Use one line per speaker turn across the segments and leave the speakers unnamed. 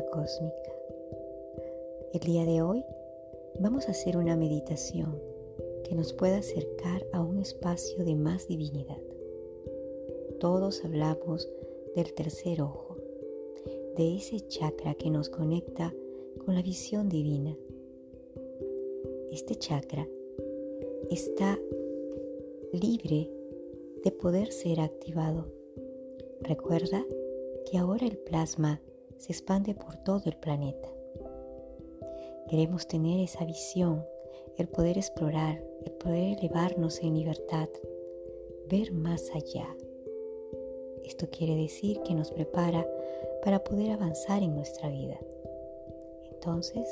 Cósmica. El día de hoy vamos a hacer una meditación que nos pueda acercar a un espacio de más divinidad. Todos hablamos del tercer ojo, de ese chakra que nos conecta con la visión divina. Este chakra está libre de poder ser activado. Recuerda que ahora el plasma se expande por todo el planeta. Queremos tener esa visión, el poder explorar, el poder elevarnos en libertad, ver más allá. Esto quiere decir que nos prepara para poder avanzar en nuestra vida. Entonces,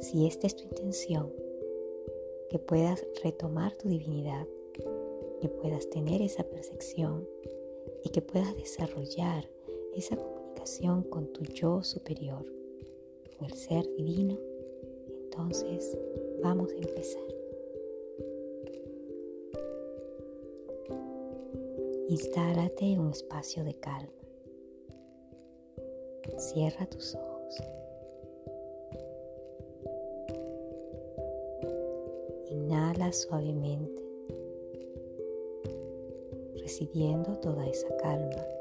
si esta es tu intención, que puedas retomar tu divinidad, que puedas tener esa percepción y que puedas desarrollar esa con tu yo superior, con el ser divino, entonces vamos a empezar. Instálate en un espacio de calma. Cierra tus ojos. Inhala suavemente, recibiendo toda esa calma.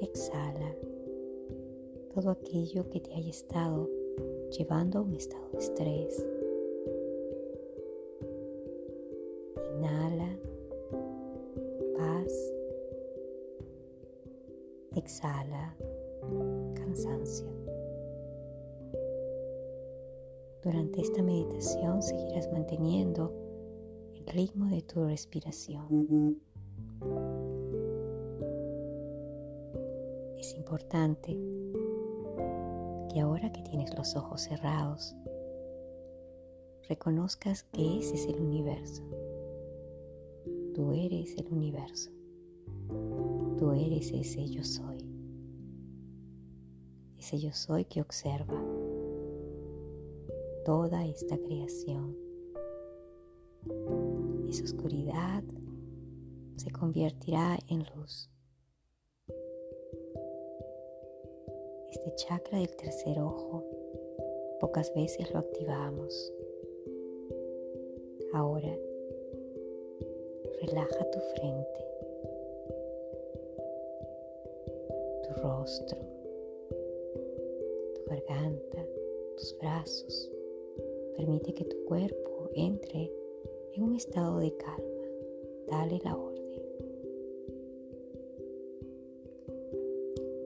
Exhala todo aquello que te haya estado llevando a un estado de estrés. Inhala. Paz. Exhala. Cansancio. Durante esta meditación seguirás manteniendo el ritmo de tu respiración. Es importante que ahora que tienes los ojos cerrados, reconozcas que ese es el universo. Tú eres el universo. Tú eres ese yo soy. Ese yo soy que observa toda esta creación. Esa oscuridad se convertirá en luz. Este chakra del tercer ojo pocas veces lo activamos. Ahora relaja tu frente, tu rostro, tu garganta, tus brazos Permite que tu cuerpo entre en un estado de calma. Dale la orden.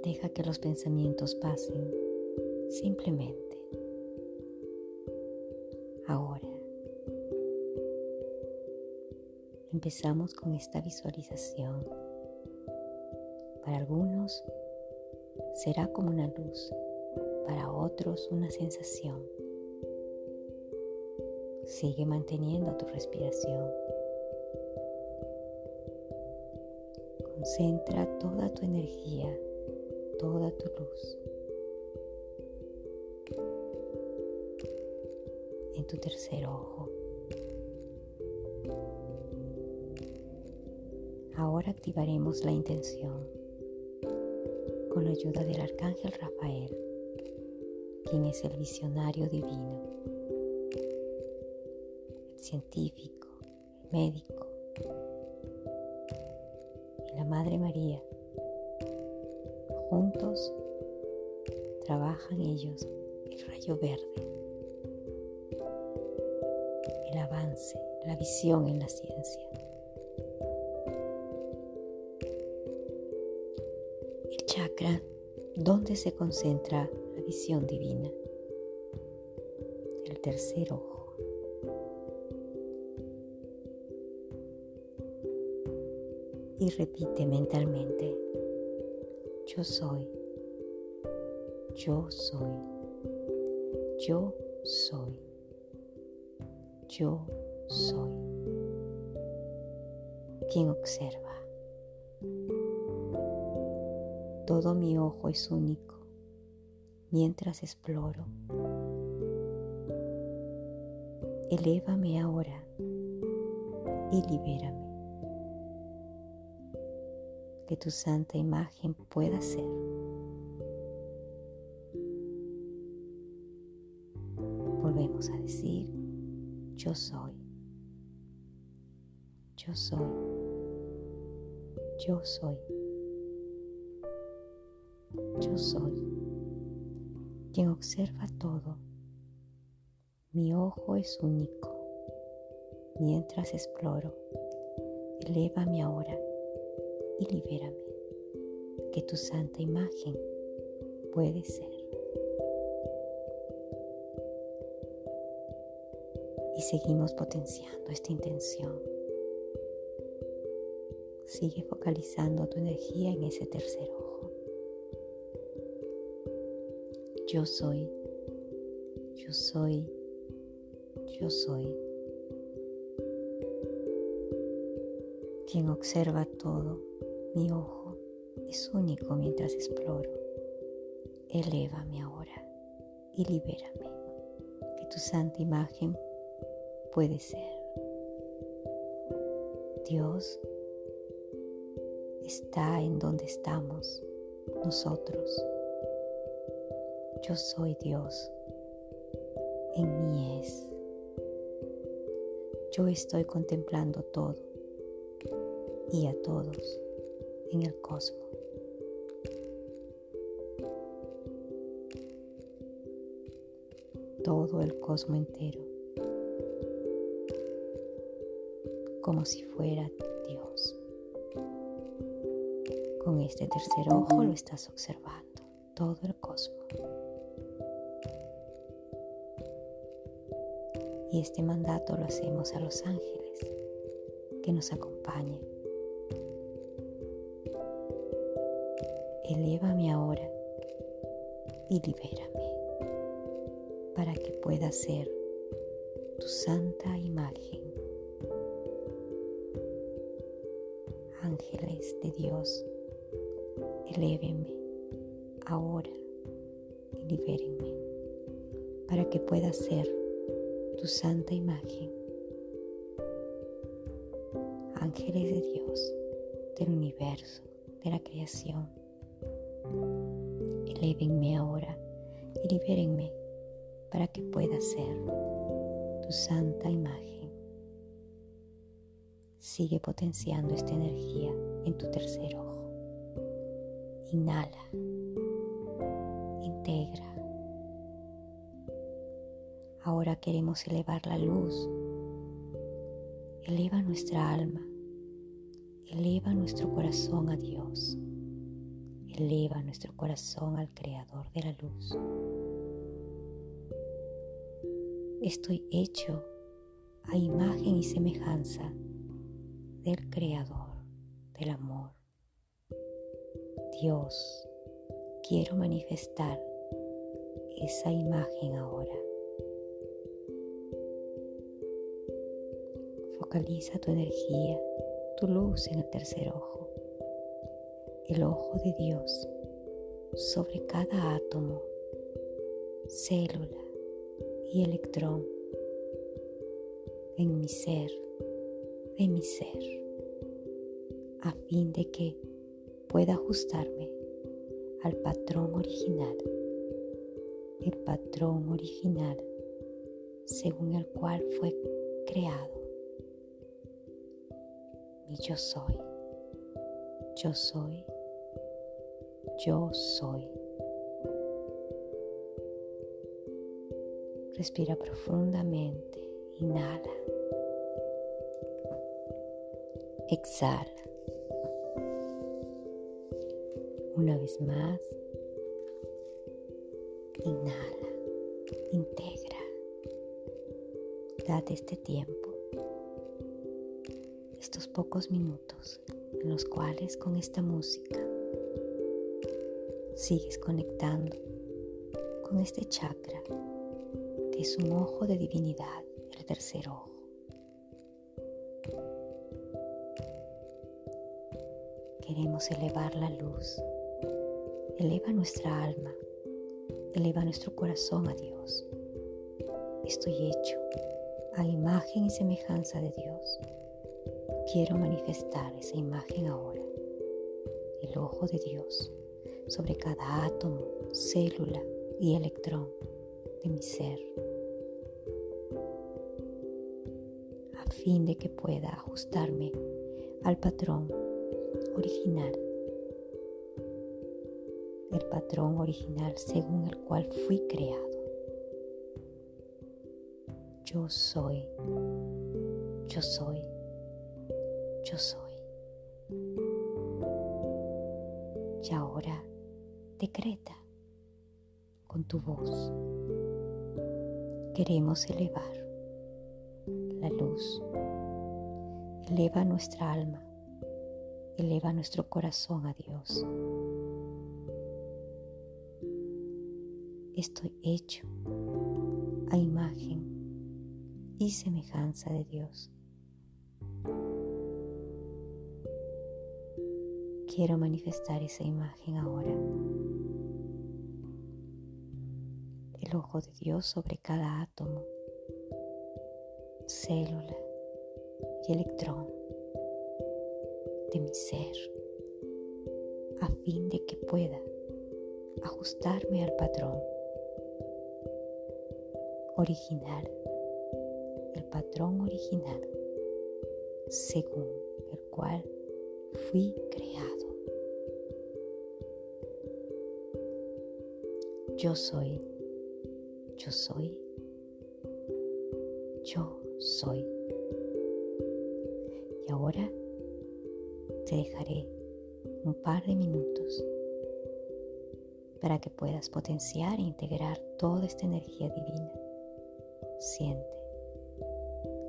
Deja que los pensamientos pasen simplemente. Ahora empezamos con esta visualización. Para algunos será como una luz, para otros una sensación Sigue manteniendo tu respiración. Concentra toda tu energía, toda tu luz en tu tercer ojo. Ahora activaremos la intención con la ayuda del Arcángel Rafael, quien es el visionario divino científico, el médico y la Madre María. Juntos trabajan ellos el rayo verde, el avance, la visión en la ciencia. El chakra donde se concentra la visión divina. El tercer ojo. y repite mentalmente, yo soy, yo soy, yo soy, yo soy. Quien observa. Todo mi ojo es único, mientras exploro. Elévame ahora y libérame. Que tu santa imagen pueda ser. Volvemos a decir, yo soy. Yo soy. Yo soy. Yo soy quien observa todo. Mi ojo es único. Mientras exploro, elévame ahora y libérame, que tu santa imagen puede ser. Y seguimos potenciando esta intención. Sigue focalizando tu energía en ese tercer ojo. Yo soy, yo soy, yo soy. Quien observa todo, mi ojo es único mientras exploro. Elévame ahora y libérame, que tu santa imagen puede ser. Dios está en donde estamos nosotros yo soy Dios. En mí es. Yo estoy contemplando todo y a todos en el cosmos. Todo el cosmos entero. Como si fuera Dios. Con este tercer ojo lo estás observando, todo el cosmos. Y este mandato lo hacemos a los ángeles que nos acompañen. Elévame ahora y libérame para que pueda ser tu santa imagen. Ángeles de Dios, elévenme ahora y libérenme para que pueda ser tu santa imagen. Ángeles de Dios, del universo, de la creación, elévenme ahora y libérenme para que pueda ser tu santa imagen. Sigue potenciando esta energía en tu tercer ojo. Inhala. Integra Ahora queremos elevar la luz. Eleva nuestra alma. Eleva nuestro corazón a Dios. Eleva nuestro corazón al Creador de la luz. Estoy hecho a imagen y semejanza del Creador del amor. Dios, quiero manifestar esa imagen ahora. Focaliza tu energía, tu luz en el tercer ojo, el ojo de Dios sobre cada átomo, célula y electrón en mi ser, de mi ser, a fin de que pueda ajustarme al patrón original, el patrón original según el cual fue creado mi yo soy. Yo soy. Yo soy. Respira profundamente. Inhala. Exhala. Una vez más. Inhala. Integra. Date este tiempo estos pocos minutos en los cuales con esta música sigues conectando con este chakra que es un ojo de divinidad, el tercer ojo. Queremos elevar la luz, eleva nuestra alma, eleva nuestro corazón a Dios. Estoy hecho a imagen y semejanza de Dios. Quiero manifestar esa imagen ahora. El ojo de Dios sobre cada átomo, célula y electrón de mi ser. A fin de que pueda ajustarme al patrón original. El patrón original según el cual fui creado. Yo soy. Yo soy. Yo soy. Y ahora decreta con tu voz. Queremos elevar la luz. Eleva nuestra alma. Eleva nuestro corazón a Dios. Estoy hecho a imagen y semejanza de Dios. Quiero manifestar esa imagen ahora. El ojo de Dios sobre cada átomo, célula y electrón de mi ser, a fin de que pueda ajustarme al patrón original el patrón original según el cual fui creado. Yo soy, yo soy, yo soy. Y ahora te dejaré un par de minutos para que puedas potenciar e integrar toda esta energía divina. Siente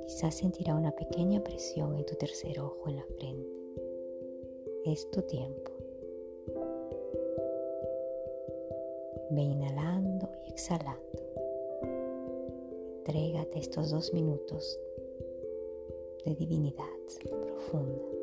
Quizás sentirá una pequeña presión en tu tercer ojo en la frente. Es tu tiempo. Ve inhalando y exhalando. Entrégate estos dos minutos de divinidad profunda.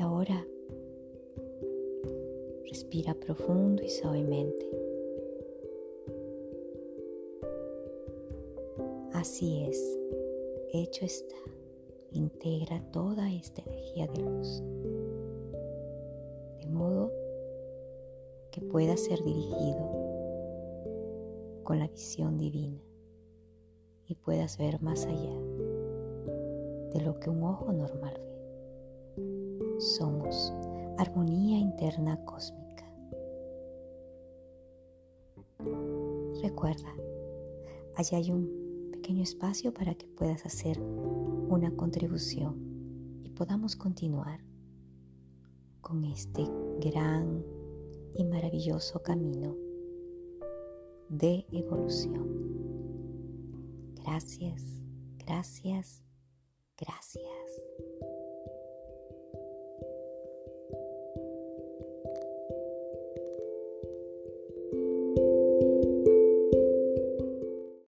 Ahora respira profundo y suavemente. Así es, hecho está. Integra toda esta energía de luz, de modo que pueda ser dirigido con la visión divina y puedas ver más allá de lo que un ojo normal ve somos armonía interna cósmica. Recuerda, allá hay un pequeño espacio para que puedas hacer una contribución y podamos continuar con este gran y maravilloso camino de evolución. Gracias, gracias, gracias.